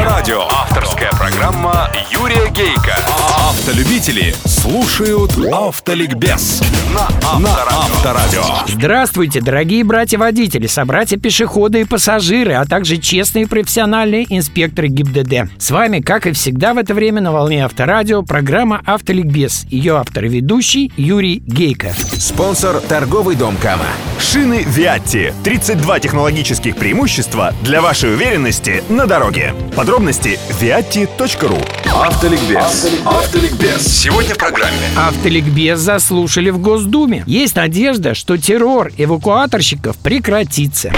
Авторадио. Авторская программа Юрия Гейка. Автолюбители слушают Автоликбез на Авторадио. Здравствуйте, дорогие братья-водители, собратья-пешеходы и пассажиры, а также честные профессиональные инспекторы ГИБДД. С вами, как и всегда в это время на волне Авторадио, программа «Автоликбез». Ее автор и ведущий Юрий Гейко. Спонсор торговый дом Кама. Шины Виатти. 32 технологических преимущества для вашей уверенности на дороге. Подробности viatti.ru Автоликбез. Автоликбез. Сегодня в программе. Автоликбез заслушали в Госдуме. Есть надежда, что террор эвакуаторщиков прекратится.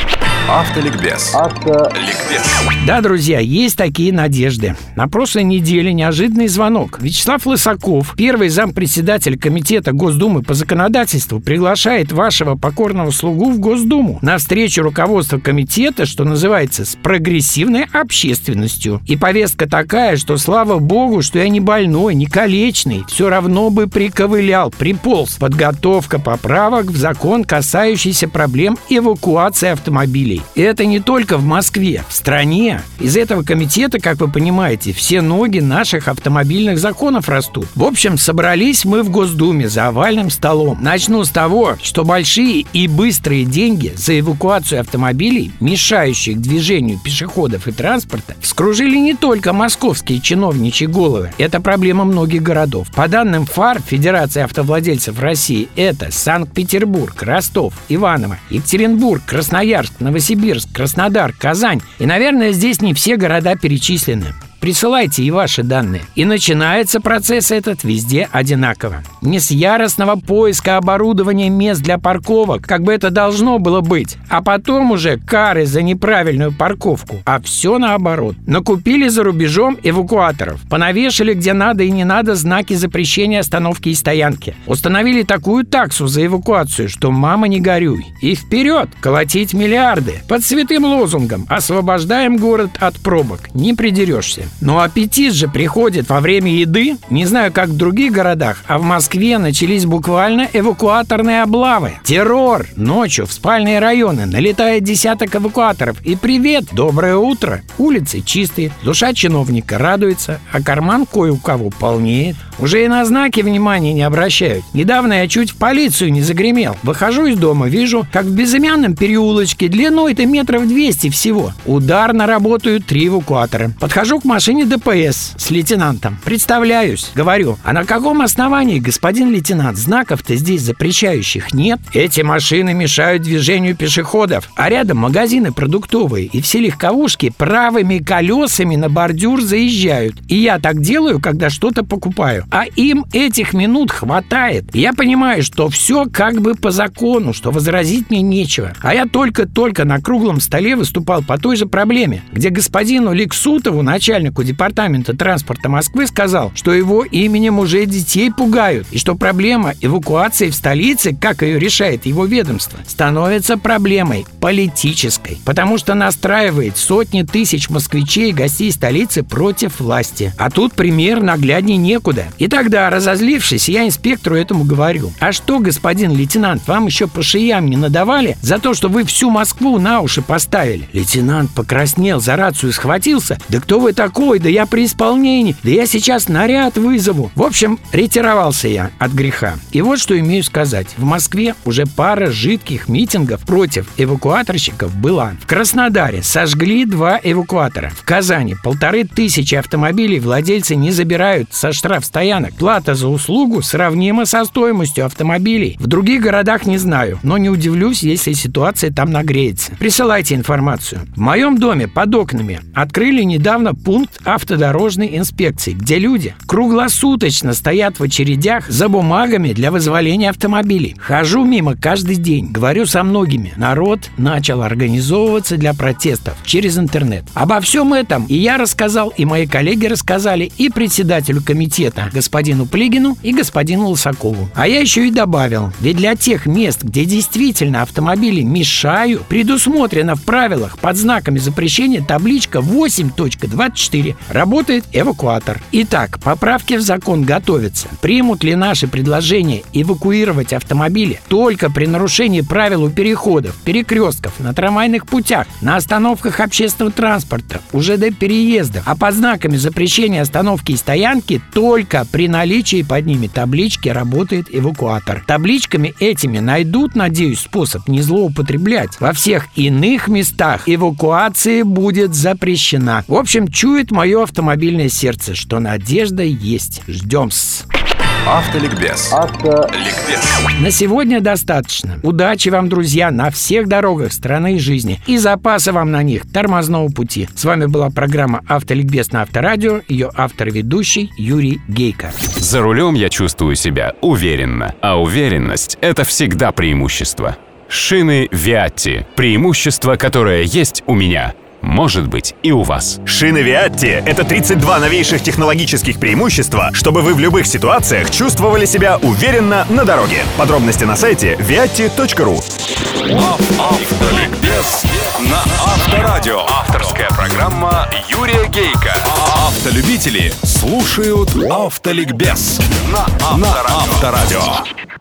Автоликбез. Ликбез. Да, друзья, есть такие надежды. На прошлой неделе неожиданный звонок. Вячеслав Лысаков, первый зампредседатель Комитета Госдумы по законодательству, приглашает вашего покорного слугу в Госдуму на встречу руководства комитета, что называется, с прогрессивной общественностью. И повестка такая, что слава богу, что я не больной, не калечный, все равно бы приковылял, приполз. Подготовка поправок в закон, касающийся проблем эвакуации автомобилей. И это не только в Москве, в стране. Из этого комитета, как вы понимаете, все ноги наших автомобильных законов растут. В общем, собрались мы в Госдуме за овальным столом. Начну с того, что большие и быстрые деньги за эвакуацию автомобилей, мешающих движению пешеходов и транспорта, вскружили не только московские чиновничьи головы. Это проблема многих городов. По данным ФАР, Федерации автовладельцев России, это Санкт-Петербург, Ростов, Иваново, Екатеринбург, Красноярск, Новосибирск, Краснодар, Казань. И, наверное, здесь не все города перечислены. Присылайте и ваши данные. И начинается процесс этот везде одинаково. Не с яростного поиска оборудования мест для парковок, как бы это должно было быть, а потом уже кары за неправильную парковку. А все наоборот. Накупили за рубежом эвакуаторов, понавешали где надо и не надо знаки запрещения остановки и стоянки. Установили такую таксу за эвакуацию, что мама не горюй. И вперед, колотить миллиарды. Под святым лозунгом «Освобождаем город от пробок». Не придерешься. Но аппетит же приходит во время еды. Не знаю, как в других городах, а в Москве начались буквально эвакуаторные облавы. Террор. Ночью в спальные районы налетает десяток эвакуаторов. И привет, доброе утро. Улицы чистые, душа чиновника радуется, а карман кое у кого полнеет. Уже и на знаки внимания не обращают. Недавно я чуть в полицию не загремел. Выхожу из дома, вижу, как в безымянном переулочке длиной-то метров 200 всего. Ударно работают три эвакуатора. Подхожу к машине ДПС с лейтенантом. Представляюсь. Говорю, а на каком основании, господин лейтенант, знаков-то здесь запрещающих нет? Эти машины мешают движению пешеходов, а рядом магазины продуктовые, и все легковушки правыми колесами на бордюр заезжают. И я так делаю, когда что-то покупаю. А им этих минут хватает. Я понимаю, что все как бы по закону, что возразить мне нечего. А я только-только на круглом столе выступал по той же проблеме, где господину Лексутову, начальнику департамента транспорта Москвы, сказал, что его именем уже детей пугают, и что проблема эвакуации в столице, как ее решает его ведомство, становится проблемой политической, потому что настраивает сотни тысяч москвичей и гостей столицы против власти. А тут пример наглядней некуда. И тогда, разозлившись, я инспектору этому говорю. А что, господин лейтенант, вам еще по шиям не надавали за то, что вы всю Москву на уши поставили? Лейтенант покраснел, за рацию схватился. Да кто вы такой? Да я при исполнении. Да я сейчас наряд вызову. В общем, ретировался я от греха. И вот что имею сказать. В Москве уже пара жидких митингов против эвакуаторщиков была. В Краснодаре сожгли два эвакуатора. В Казани полторы тысячи автомобилей владельцы не забирают со штрафстоянок. Плата за услугу сравнима со стоимостью автомобилей. В других городах не знаю, но не удивлюсь, если ситуация там нагреется. Присылайте информацию. В моем доме под окнами открыли недавно пункт автодорожной инспекции, где люди круглосуточно стоят в очередях за бумагами для вызволения автомобилей. Хожу мимо каждый день, говорю со многими. Народ начал организовываться для протестов через интернет. Обо всем этом и я рассказал, и мои коллеги рассказали, и председателю комитета, господину Плигину, и господину Лысакову. А я еще и добавил, ведь для тех мест, где действительно автомобили мешают, предусмотрено в правилах под знаками запрещения табличка 8.24 4. Работает эвакуатор. Итак, поправки в закон готовятся. Примут ли наши предложения эвакуировать автомобили только при нарушении правил у переходов, перекрестков, на трамвайных путях, на остановках общественного транспорта, уже до переезда, а под знаками запрещения остановки и стоянки только при наличии под ними таблички работает эвакуатор. Табличками этими найдут, надеюсь, способ не злоупотреблять. Во всех иных местах эвакуация будет запрещена. В общем, чует мое автомобильное сердце, что надежда есть. Ждем-с. Автоликбез. Автоликбез. На сегодня достаточно. Удачи вам, друзья, на всех дорогах страны и жизни. И запаса вам на них тормозного пути. С вами была программа «Автоликбез» на Авторадио. Ее автор и ведущий Юрий Гейко. За рулем я чувствую себя уверенно. А уверенность – это всегда преимущество. Шины Виатти. Преимущество, которое есть у меня – может быть и у вас. Шины Виатти — это 32 новейших технологических преимущества, чтобы вы в любых ситуациях чувствовали себя уверенно на дороге. Подробности на сайте viatti.ru Автоликбез на Авторадио. Авторская программа Юрия Гейка. Автолюбители слушают Автоликбез на Авторадио.